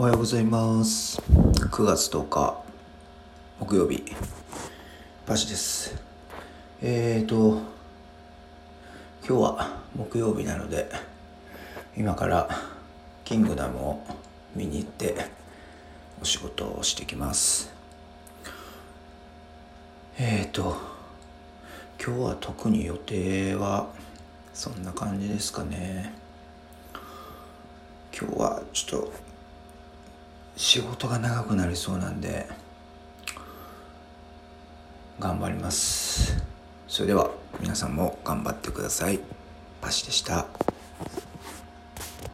おはようございます。9月10日木曜日。パシです。えーと今日は木曜日なので今からキングダムを見に行ってお仕事をしてきます。えーと今日は特に予定はそんな感じですかね。今日はちょっと仕事が長くなりそうなんで頑張ります。それでは皆さんも頑張ってください。パシでした。